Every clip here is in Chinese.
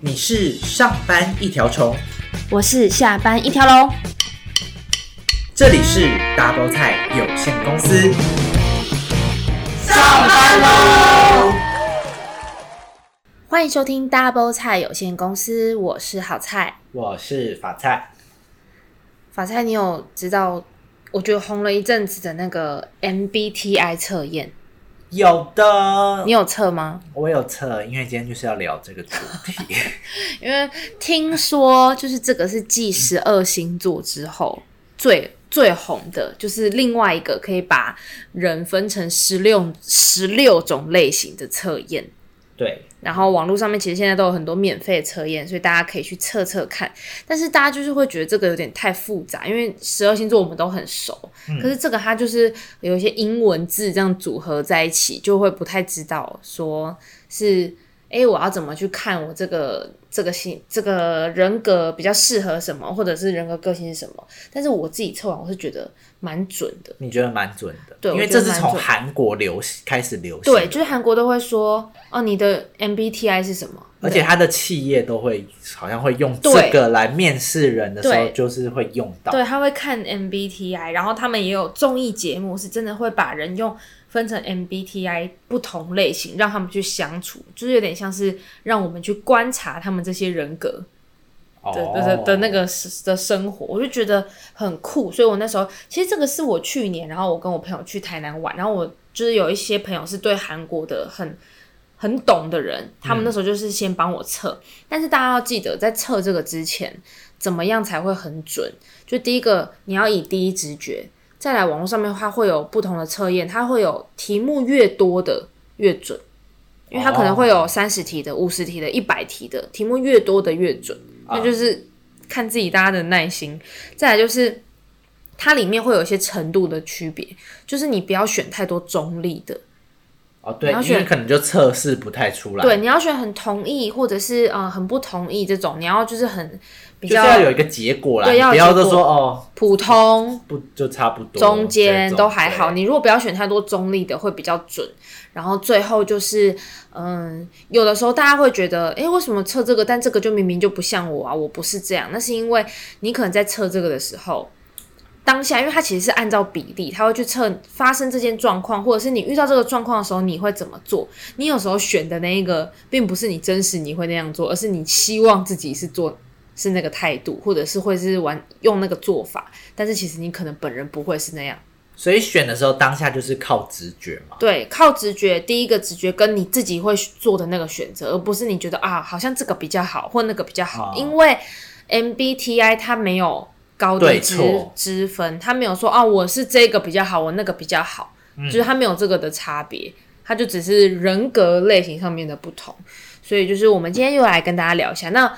你是上班一条虫，我是下班一条龙。这里是 Double 菜有限公司，上班喽！欢迎收听 Double 菜有限公司，我是好菜，我是法菜。法菜，你有知道？我觉得红了一阵子的那个 MBTI 测验。有的，你有测吗？我有测，因为今天就是要聊这个主题。因为听说，就是这个是继十二星座之后最最红的，就是另外一个可以把人分成十六十六种类型的测验。对。然后网络上面其实现在都有很多免费的测验，所以大家可以去测测看。但是大家就是会觉得这个有点太复杂，因为十二星座我们都很熟，嗯、可是这个它就是有一些英文字这样组合在一起，就会不太知道说是。哎，我要怎么去看我这个这个性这个人格比较适合什么，或者是人格个性是什么？但是我自己测完，我是觉得蛮准的。你觉得蛮准的？对，因为这是从韩国流行开始流行。对，就是韩国都会说哦，你的 MBTI 是什么？而且他的企业都会好像会用这个来面试人的时候，就是会用到。对，他会看 MBTI，然后他们也有综艺节目，是真的会把人用。分成 MBTI 不同类型，让他们去相处，就是有点像是让我们去观察他们这些人格的、oh. 的的的那个的生活，我就觉得很酷。所以我那时候其实这个是我去年，然后我跟我朋友去台南玩，然后我就是有一些朋友是对韩国的很很懂的人，他们那时候就是先帮我测。嗯、但是大家要记得，在测这个之前，怎么样才会很准？就第一个，你要以第一直觉。再来网络上面，它会有不同的测验，它会有题目越多的越准，因为它可能会有三十题的、五十题的、一百题的，题目越多的越准，那就是看自己大家的耐心。再来就是它里面会有一些程度的区别，就是你不要选太多中立的。哦，对，因为可能就测试不太出来。对，你要选很同意，或者是呃很不同意这种，你要就是很比较要有一个结果啦，对，要不要就说哦普通不就差不多，中间都还好。你如果不要选太多中立的，会比较准。然后最后就是嗯，有的时候大家会觉得，诶，为什么测这个，但这个就明明就不像我啊，我不是这样。那是因为你可能在测这个的时候。当下，因为它其实是按照比例，它会去测发生这件状况，或者是你遇到这个状况的时候，你会怎么做？你有时候选的那一个，并不是你真实你会那样做，而是你希望自己是做是那个态度，或者是会是玩用那个做法，但是其实你可能本人不会是那样。所以选的时候，当下就是靠直觉嘛。对，靠直觉，第一个直觉跟你自己会做的那个选择，而不是你觉得啊，好像这个比较好，或那个比较好，哦、因为 MBTI 它没有。高低之之分，他没有说啊，我是这个比较好，我那个比较好，嗯、就是他没有这个的差别，他就只是人格类型上面的不同。所以就是我们今天又来跟大家聊一下。那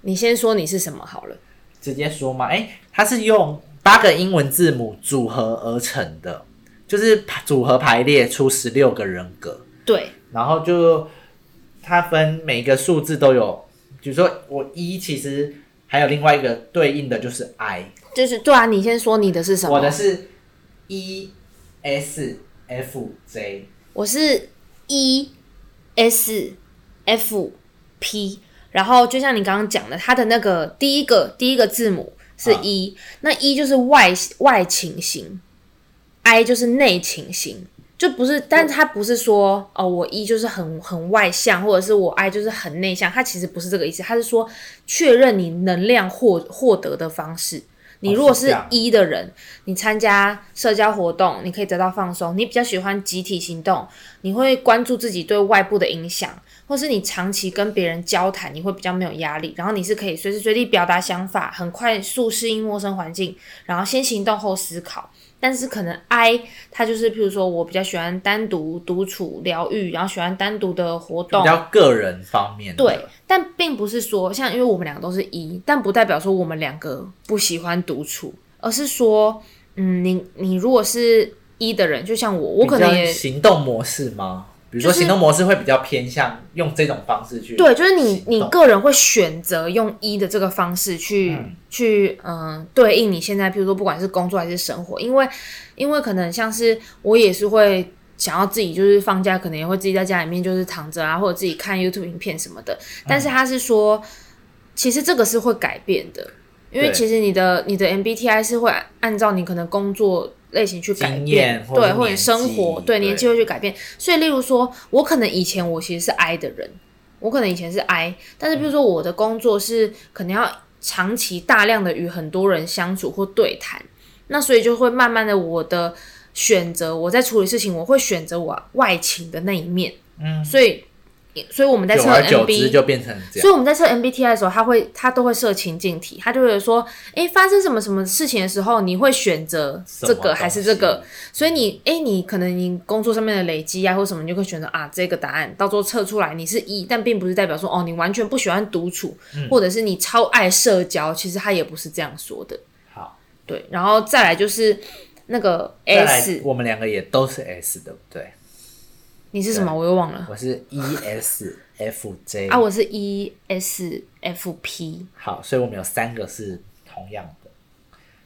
你先说你是什么好了，直接说嘛。哎、欸，它是用八个英文字母组合而成的，就是组合排列出十六个人格。对，然后就它分每个数字都有，比如说我一其实。还有另外一个对应的就是 I，就是对啊，你先说你的是什么？我的是 E S F J，我是 E S F P，然后就像你刚刚讲的，它的那个第一个第一个字母是 E，、啊、那 E 就是外外倾型，I 就是内倾型。就不是，但他不是说哦，我一就是很很外向，或者是我 I 就是很内向，他其实不是这个意思，他是说确认你能量获获得的方式。你如果是一的人，你参加社交活动，你可以得到放松，你比较喜欢集体行动，你会关注自己对外部的影响，或是你长期跟别人交谈，你会比较没有压力，然后你是可以随时随地表达想法，很快速适应陌生环境，然后先行动后思考。但是可能 I 他就是，譬如说我比较喜欢单独独处疗愈，然后喜欢单独的活动，比较个人方面的。对，但并不是说像，因为我们两个都是一但不代表说我们两个不喜欢独处，而是说，嗯，你你如果是一的人，就像我，我可能也行动模式吗？比如说行动模式会比较偏向用这种方式去，对，就是你你个人会选择用一的这个方式去、嗯、去嗯对应你现在，譬如说不管是工作还是生活，因为因为可能像是我也是会想要自己就是放假，可能也会自己在家里面就是躺着啊，或者自己看 YouTube 影片什么的。但是他是说，其实这个是会改变的，因为其实你的你的 MBTI 是会按照你可能工作类型去改变，对，或者生活对年纪会去改变。所以，例如说，我可能以前我其实是 I 的人，我可能以前是 I，但是比如说我的工作是可能要长期大量的与很多人相处或对谈，那所以就会慢慢的我的。选择我在处理事情，我会选择我外倾的那一面。嗯，所以，所以我们在测 MB 就变成这样。所以我们在测 MBTI 的时候，他会他都会设情境题，他就会说，哎、欸，发生什么什么事情的时候，你会选择这个还是这个？所以你，哎、欸，你可能你工作上面的累积啊，或什么，你就会选择啊这个答案。到时候测出来你是一但并不是代表说哦，你完全不喜欢独处，嗯、或者是你超爱社交。其实他也不是这样说的。好，对，然后再来就是。那个 S，我们两个也都是 S，对不对？你是什么？我又忘了。我是 ESFJ 啊，我是 ESFP。好，所以我们有三个是同样的。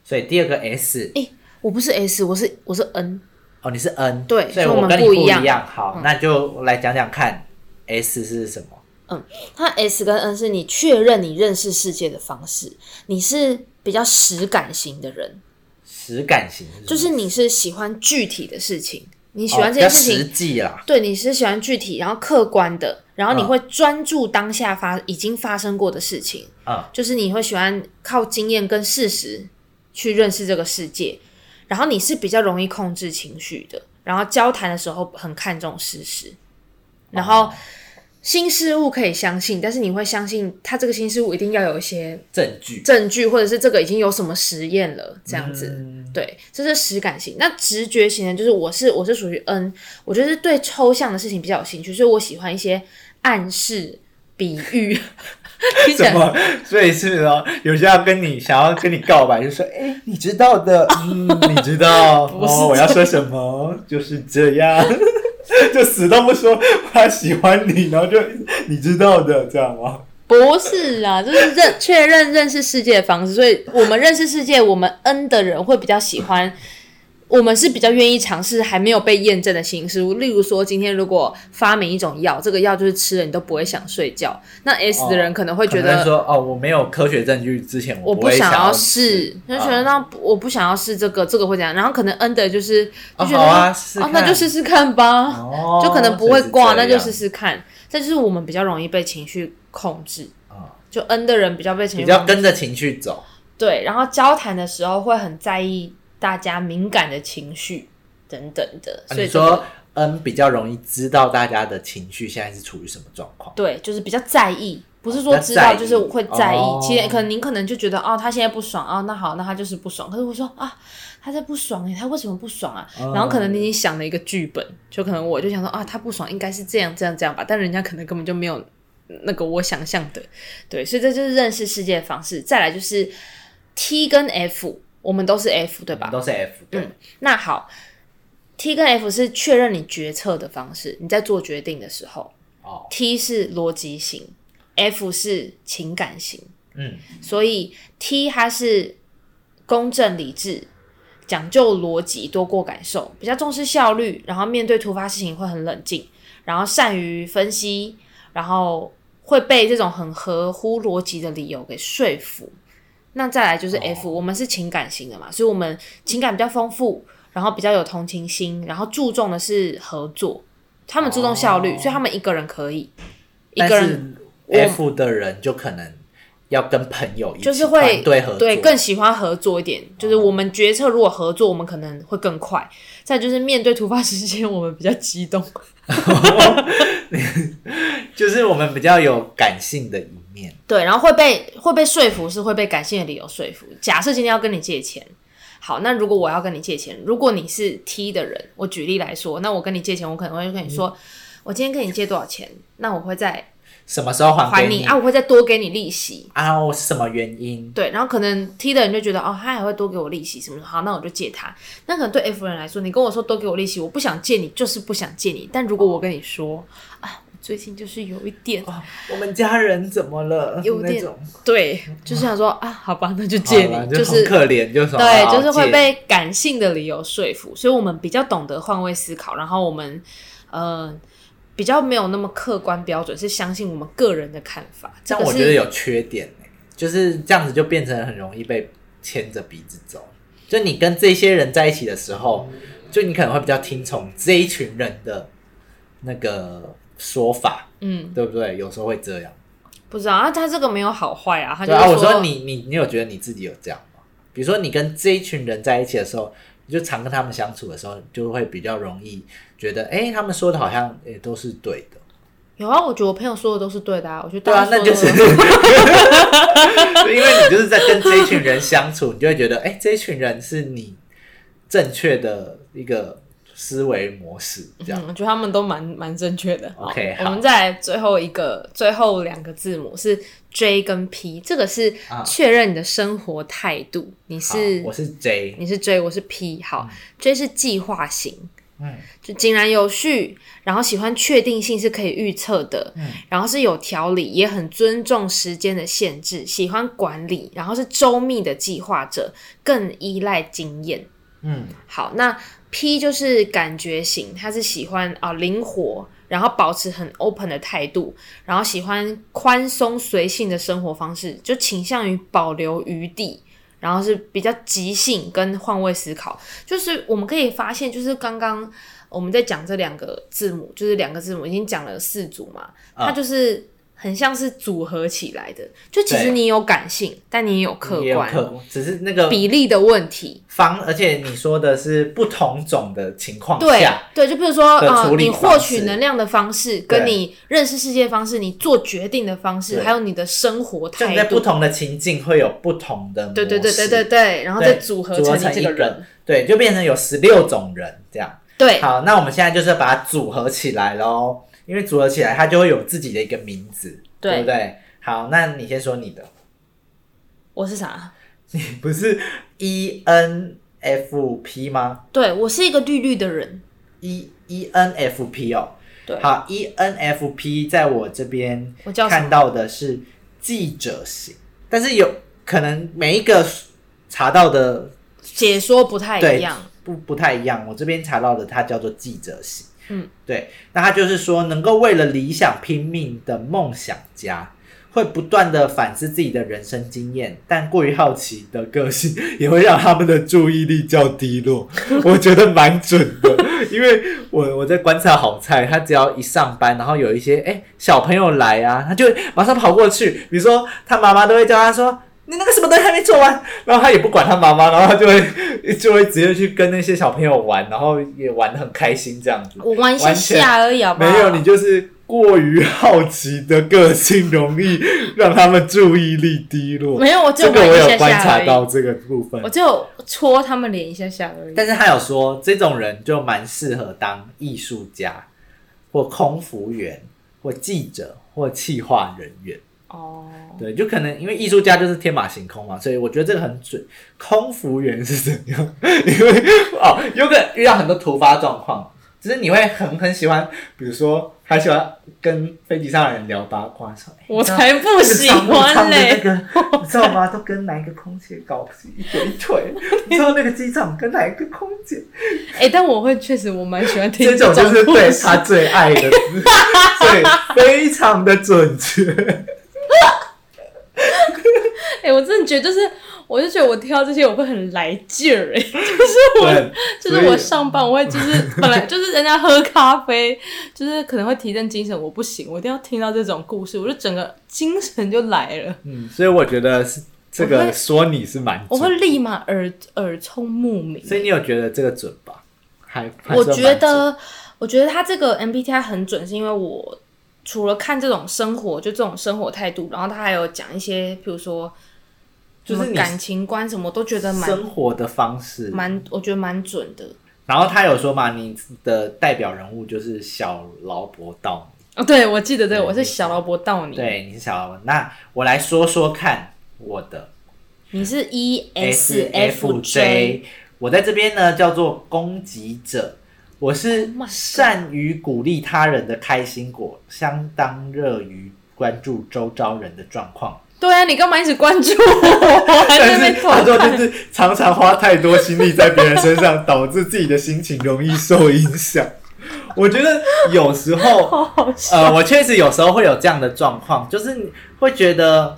所以第二个 S，哎、欸，我不是 S，我是我是 N。哦，你是 N，对，所以我跟你不一样。好，嗯、那就来讲讲看 S 是什么？嗯，它 S 跟 N 是你确认你认识世界的方式，你是比较实感型的人。实感型是就是你是喜欢具体的事情，你喜欢这件事情，实际啦。对，你是喜欢具体，然后客观的，然后你会专注当下发已经发生过的事情。嗯，就是你会喜欢靠经验跟事实去认识这个世界，然后你是比较容易控制情绪的，然后交谈的时候很看重事实，然后。新事物可以相信，但是你会相信它这个新事物一定要有一些证据，证据或者是这个已经有什么实验了这样子。嗯、对，这是实感型。那直觉型的，就是我是我是属于 N，我觉得对抽象的事情比较有兴趣，所以我喜欢一些暗示、比喻。什么？所以是哦，有些要跟你想要跟你告白，就说：“哎、欸，你知道的，嗯，你知道 哦，我要说什么？就是这样。” 就死都不说他喜欢你，然后就你知道的这样吗？不是啊，就是认确认认识世界的方式。所以我们认识世界，我们 N 的人会比较喜欢。我们是比较愿意尝试还没有被验证的新事物，例如说，今天如果发明一种药，这个药就是吃了你都不会想睡觉。那 S 的人可能会觉得、哦、说，哦，我没有科学证据之前我不，想要试，就觉得那我不想要试这个，这个会怎样？然后可能 N 的就是就觉得，哦，啊哦，那就试试看吧，哦、就可能不会挂，那就试试看。这就是我们比较容易被情绪控制，哦、就 N 的人比较被情绪，比较跟着情绪走。对，然后交谈的时候会很在意。大家敏感的情绪等等的，所以、这个、说 N 比较容易知道大家的情绪现在是处于什么状况。对，就是比较在意，不是说知道，就是会在意。哦、其实可能您可能就觉得哦，他现在不爽哦，那好，那他就是不爽。可是我说啊，他在不爽哎，他为什么不爽啊？嗯、然后可能你已经想了一个剧本，就可能我就想说啊，他不爽应该是这样这样这样吧，但人家可能根本就没有那个我想象的。对，所以这就是认识世界的方式。再来就是 T 跟 F。我们都是 F 对吧？都是 F 对。嗯，那好，T 跟 F 是确认你决策的方式，你在做决定的时候。哦。T 是逻辑型，F 是情感型。嗯。所以 T 它是公正理智，讲究逻辑多过感受，比较重视效率，然后面对突发事情会很冷静，然后善于分析，然后会被这种很合乎逻辑的理由给说服。那再来就是 F，、oh. 我们是情感型的嘛，所以我们情感比较丰富，然后比较有同情心，然后注重的是合作。他们注重效率，oh. 所以他们一个人可以，一个人 F 的人就可能要跟朋友一起就是会对合作，对更喜欢合作一点。就是我们决策如果合作，我们可能会更快。再就是面对突发事件，我们比较激动，就是我们比较有感性的一面。对，然后会被会被说服，是会被感性的理由说服。假设今天要跟你借钱，好，那如果我要跟你借钱，如果你是 T 的人，我举例来说，那我跟你借钱，我可能会跟你说，嗯、我今天跟你借多少钱，那我会在。什么时候还你，还你啊？我会再多给你利息啊？我是什么原因？对，然后可能 T 的人就觉得哦，他还会多给我利息什么的，好，那我就借他。那可能对 F 人来说，你跟我说多给我利息，我不想借你，就是不想借你。但如果我跟你说啊，最近就是有一点，哦、我们家人怎么了？有点对，就是想说啊，好吧，那就借你，就，是可怜，就是对，就是会被感性的理由说服，所以我们比较懂得换位思考，然后我们呃比较没有那么客观标准，是相信我们个人的看法。这样我觉得有缺点，就是这样子就变成很容易被牵着鼻子走。就你跟这些人在一起的时候，就你可能会比较听从这一群人的那个。说法，嗯，对不对？有时候会这样，不知道啊。他这个没有好坏啊。他对啊，我说你你你有觉得你自己有这样吗？比如说你跟这一群人在一起的时候，你就常跟他们相处的时候，就会比较容易觉得，哎，他们说的好像也都是对的。有啊，我觉得我朋友说的都是对的啊。我觉得对啊，那就是 因为你就是在跟这一群人相处，你就会觉得，哎，这一群人是你正确的一个。思维模式这样，嗯，我觉得他们都蛮蛮正确的。OK，我们再来最后一个，最后两个字母是 J 跟 P，这个是确认你的生活态度。你是，我是 J，你是 J，我是 P。好，嗯，J 是计划型，嗯，就井然有序，然后喜欢确定性是可以预测的，嗯，然后是有条理，也很尊重时间的限制，喜欢管理，然后是周密的计划者，更依赖经验。嗯，好，那。P 就是感觉型，他是喜欢啊灵活，然后保持很 open 的态度，然后喜欢宽松随性的生活方式，就倾向于保留余地，然后是比较即兴跟换位思考。就是我们可以发现，就是刚刚我们在讲这两个字母，就是两个字母已经讲了四组嘛，它就是。很像是组合起来的，就其实你有感性，但你也有客观，只是那个比例的问题。方，而且你说的是不同种的情况下，对，对，就比如说啊、呃，你获取能量的方式，跟你认识世界方式，你做决定的方式，还有你的生活态度，在不同的情境会有不同的对对对对对对，然后再组合成你这个人，对，就变成有十六种人这样。对，好，那我们现在就是把它组合起来喽。因为组合起来，它就会有自己的一个名字，对，对不对？好，那你先说你的。我是啥？你不是 E N F P 吗？对，我是一个绿绿的人。E E N F P 哦，对，好，E N F P 在我这边看到的是记者型，但是有可能每一个查到的解说不太一样，不不太一样。我这边查到的它叫做记者型。嗯，对，那他就是说，能够为了理想拼命的梦想家，会不断的反思自己的人生经验，但过于好奇的个性也会让他们的注意力较低落。我觉得蛮准的，因为我我在观察好菜，他只要一上班，然后有一些哎、欸、小朋友来啊，他就会马上跑过去，比如说他妈妈都会叫他说。你那个什么东西还没做完，然后他也不管他妈妈，然后他就会 就会直接去跟那些小朋友玩，然后也玩的很开心这样子。我玩一下下而已好不好？没有，你就是过于好奇的个性，容易让他们注意力低落。没有，我就这个我有观察到这个部分。我就戳他们脸一下下而已。但是他有说，这种人就蛮适合当艺术家，或空服员，或记者，或企划人员。哦，对，就可能因为艺术家就是天马行空嘛，所以我觉得这个很准。空服员是怎样？因为哦，有可能遇到很多突发状况，只是你会很很喜欢，比如说还喜欢跟飞机上的人聊八卦，说我才不喜欢嘞、那个，你知道吗？都跟哪一个空姐搞一腿一腿？你知道那个机长跟哪一个空姐？哎、欸，但我会确实我蛮喜欢听这种，就是对他最爱的，所以非常的准确。哎、欸，我真的觉得，就是，我就觉得我听到这些我会很来劲儿，哎，就是我，就是我上班我会，就是 本来就是人家喝咖啡，就是可能会提振精神，我不行，我一定要听到这种故事，我就整个精神就来了。嗯，所以我觉得是这个说你是蛮，我会立马耳耳聪目明。所以你有觉得这个准吧？还，还我觉得，我觉得他这个 MBTI 很准，是因为我。除了看这种生活，就这种生活态度，然后他还有讲一些，比如说，就是感情观什么，都觉得蛮生活的方式，蛮我觉得蛮准的。然后他有说嘛，你的代表人物就是小劳勃道尼。哦，对，我记得对，对我是小劳勃道尼。对，你是小劳勃。那我来说说看我的，你是 E S F J，我在这边呢叫做攻击者。我是善于鼓励他人的开心果，相当热于关注周遭人的状况。对啊，你干嘛一直关注我？但是他说就是常常花太多心力在别人身上，导致自己的心情容易受影响。我觉得有时候，好好呃，我确实有时候会有这样的状况，就是你会觉得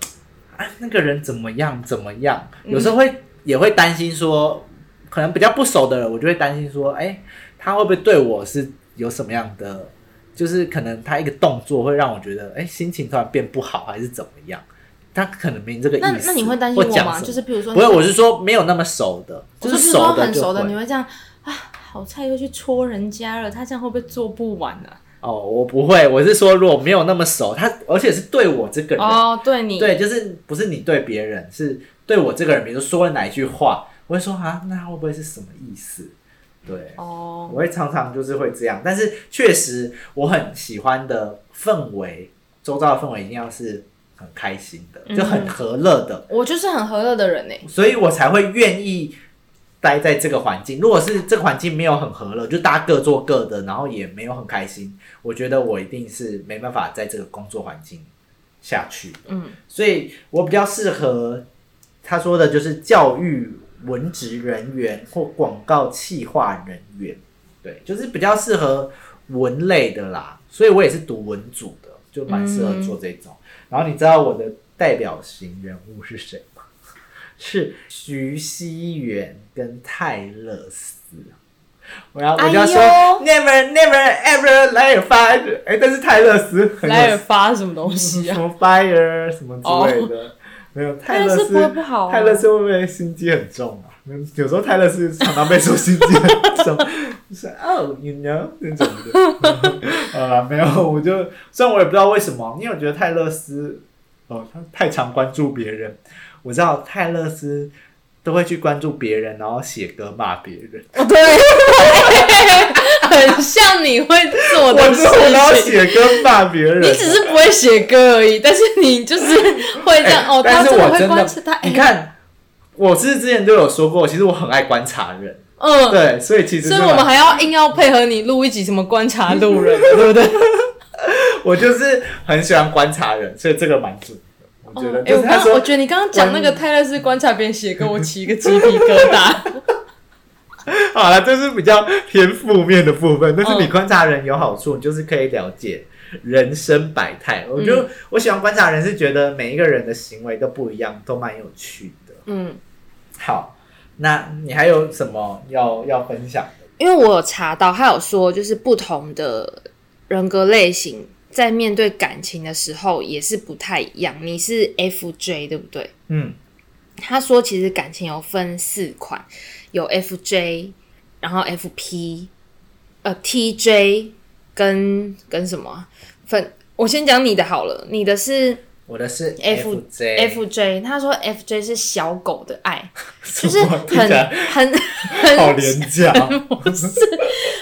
啊，那个人怎么样怎么样，有时候会、嗯、也会担心说，可能比较不熟的人，我就会担心说，哎，他会不会对我是有什么样的，就是可能他一个动作会让我觉得，哎，心情突然变不好，还是怎么样？他可能没这个意思。那那你会担心我吗？就是比如说，不会，我是说没有那么熟的，就是熟的很熟的，你会这样啊？好菜又去戳人家了，他这样会不会做不完呢、啊？哦，我不会，我是说如果没有那么熟，他而且是对我这个人哦，对你对，就是不是你对别人，是对我这个人，比如说说了哪一句话，我会说啊，那会不会是什么意思？对哦，我会常常就是会这样，但是确实我很喜欢的氛围，周遭的氛围一定要是。很开心的，就很和乐的、嗯。我就是很和乐的人呢，所以我才会愿意待在这个环境。如果是这个环境没有很和乐，就大家各做各的，然后也没有很开心，我觉得我一定是没办法在这个工作环境下去。嗯，所以我比较适合他说的，就是教育文职人员或广告企划人员。对，就是比较适合文类的啦。所以我也是读文组的，就蛮适合做这种。嗯然后你知道我的代表型人物是谁吗？是徐熙媛跟泰勒斯。我要我就要说、哎、，never never ever 来尔发，哎，但是泰勒丝莱尔发什么东西啊？什么 fire 什么之类的，哦、没有泰勒斯不会不好、啊。泰勒斯会不会心机很重啊？有时候泰勒斯常常被说心机很重，就是哦，you know 那种的。啊，没有，我就虽然我也不知道为什么，因为我觉得泰勒斯哦，他太常关注别人。我知道泰勒斯都会去关注别人，然后写歌骂别人。哦，对，很像你会做的事情。我然后写歌骂别人，你只是不会写歌而已，但是你就是会这样、欸、哦。但是我真的，他你看。我是之前都有说过，其实我很爱观察人，嗯，对，所以其实，所以我们还要硬要配合你录一集什么观察路人，对不对？我就是很喜欢观察人，所以这个蛮准的，我觉得。哎、哦，欸、我刚我觉得你刚刚讲那个泰勒斯观察别人写歌，我起一个鸡皮疙瘩。好了，这是比较偏负面的部分，但是你观察人有好处，你就是可以了解人生百态。我就、嗯、我喜欢观察人，是觉得每一个人的行为都不一样，都蛮有趣的。嗯，好，那你还有什么要要分享的？因为我有查到，他有说，就是不同的人格类型在面对感情的时候也是不太一样。你是 FJ 对不对？嗯，他说其实感情有分四款，有 FJ，然后 FP，呃，TJ 跟跟什么分？我先讲你的好了，你的是。我的是 F J F J，他说 F J 是小狗的爱，就是很很很好廉价，不是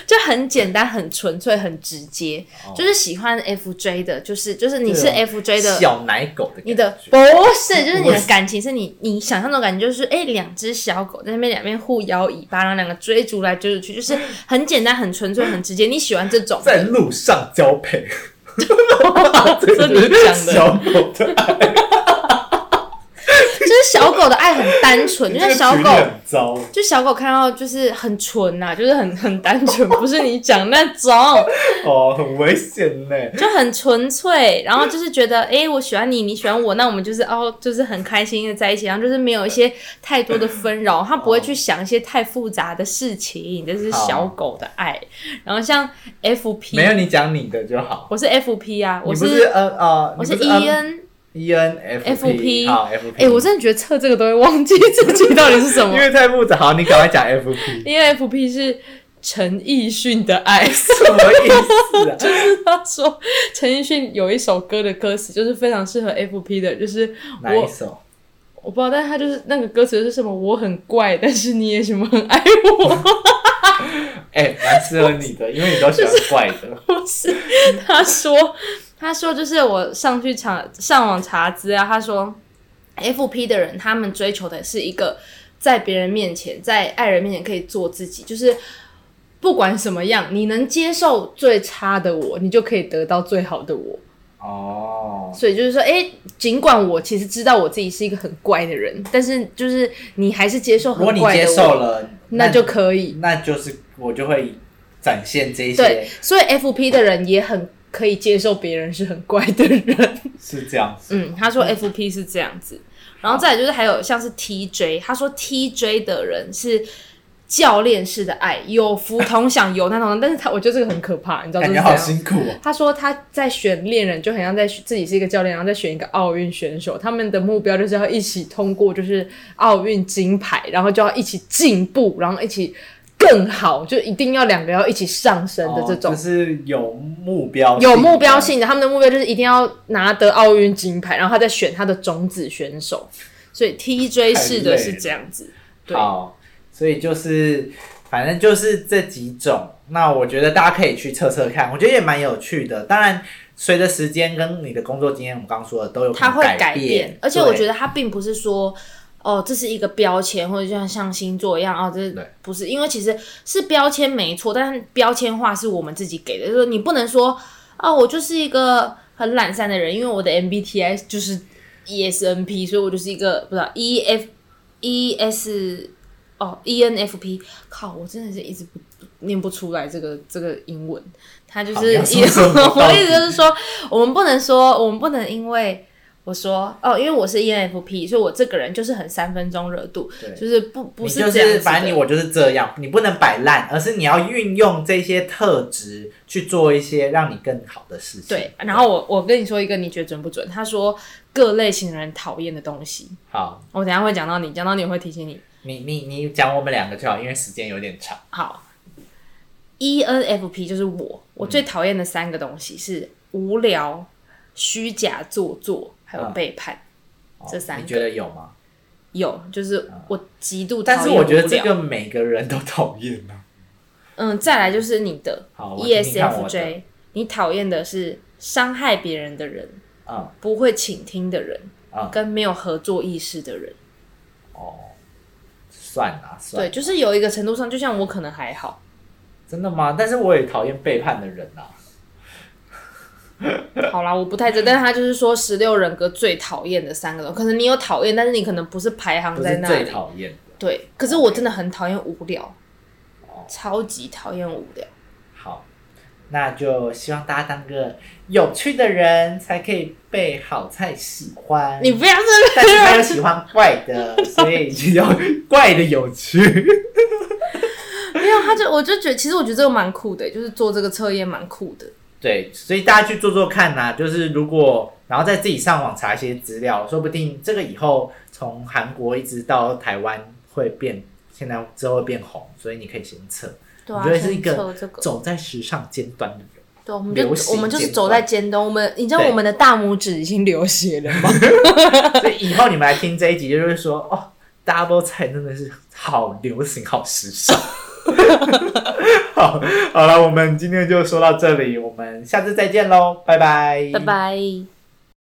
就很简单、很纯粹、很直接，哦、就是喜欢 F J 的，就是就是你是 F J 的小奶狗的，你的不是，就是你的感情是你你想象中感觉就是哎，两只小狗在那边两边互摇尾巴，然后两个追逐来追逐去，就是很简单、很纯粹、很直接，你喜欢这种。在路上交配。这里讲的小狗的。爱，就是小狗的爱很单纯，就像小狗，就小狗看到就是很纯呐，就是很很单纯，不是你讲那种 哦，很危险呢，就很纯粹，然后就是觉得哎，我喜欢你，你喜欢我，那我们就是哦，就是很开心的在一起，然后就是没有一些太多的纷扰，他不会去想一些太复杂的事情，这是小狗的爱。然后像 FP，没有你讲你的就好，我是 FP 啊，我是呃呃，我是 EN。E N F P 好 F P，哎，我真的觉得测这个都会忘记自己到底是什么，因为太复杂。好，你赶快讲 F P。因为 F P 是陈奕迅的爱，什么意思啊？就是他说陈奕迅有一首歌的歌词，就是非常适合 F P 的，就是哪一首？我不知道，但是他就是那个歌词是什么？我很怪，但是你也什么很爱我。哎，蛮适合你的，因为你都喜欢怪的。不是，他说。他说：“就是我上去查上网查资料，他说，FP 的人他们追求的是一个在别人面前，在爱人面前可以做自己，就是不管什么样，你能接受最差的我，你就可以得到最好的我。哦，所以就是说，哎、欸，尽管我其实知道我自己是一个很乖的人，但是就是你还是接受很怪的我，如果你接受了，那，那就可以，那就是我就会展现这些。对，所以 FP 的人也很可以接受别人是很怪的人，是这样子。嗯，他说 FP 是这样子，然后再来就是还有像是 TJ，他说 TJ 的人是。教练式的爱，有福同享，有难同当，但是他我觉得这个很可怕，你知道吗？感觉好辛苦哦。他说他在选恋人，就很像在自己是一个教练，然后再选一个奥运选手，他们的目标就是要一起通过，就是奥运金牌，然后就要一起进步，然后一起更好，就一定要两个要一起上升的这种，哦、就是有目标，有目标性的，他们的目标就是一定要拿得奥运金牌，然后他再选他的种子选手，所以 TJ 式的是这样子，对。所以就是，反正就是这几种。那我觉得大家可以去测测看，我觉得也蛮有趣的。当然，随着时间跟你的工作经验，我刚刚说的都有它会改变。而且我觉得它并不是说，哦，这是一个标签，或者就像像星座一样，哦，这不是。因为其实是标签没错，但是标签化是我们自己给的，就是你不能说，哦，我就是一个很懒散的人，因为我的 MBTI 就是 ESNP，所以我就是一个不知道 EF ES。哦，ENFP，靠，我真的是一直不念不出来这个这个英文。他就是，我的意思就是说，我们不能说，我们不能因为我说哦，因为我是 ENFP，所以我这个人就是很三分钟热度，就是不不是这样子。反正你我就是这样，你不能摆烂，而是你要运用这些特质去做一些让你更好的事情。对，然后我我跟你说一个，你觉得准不准？他说各类型的人讨厌的东西。好，我等一下会讲到你，讲到你我会提醒你。你你你讲我们两个就好，因为时间有点长。好，ENFP 就是我，我最讨厌的三个东西是无聊、虚假、做作，还有背叛。嗯、这三个、哦、你觉得有吗？有，就是我极度讨厌。但是我觉得这个每个人都讨厌呢。嗯，再来就是你的 ESFJ，你讨厌的是伤害别人的人，嗯，不会倾听的人，嗯，跟没有合作意识的人。哦算了，算啦。对，就是有一个程度上，就像我可能还好。真的吗？但是我也讨厌背叛的人啊。好啦，我不太知道，但是他就是说十六人格最讨厌的三个人，可能你有讨厌，但是你可能不是排行在那里。最讨厌。对，可是我真的很讨厌无聊，超级讨厌无聊。好那就希望大家当个有趣的人，才可以被好菜喜欢。你不要这么，但是他又喜欢怪的，所以就要怪的有趣。没有，他就我就觉得，其实我觉得这个蛮酷的，就是做这个测验蛮酷的。对，所以大家去做做看呐、啊。就是如果然后再自己上网查一些资料，说不定这个以后从韩国一直到台湾会变，现在之后会变红，所以你可以先测。对啊，我觉得是一个走在时尚尖端的人。对，我们就我们就是走在尖端。我们，你知道我们的大拇指已经流血了吗？所以以后你们来听这一集，就是说哦，double 菜真的是好流行，好时尚。哈哈哈好，好了，我们今天就说到这里，我们下次再见喽，拜拜，拜拜。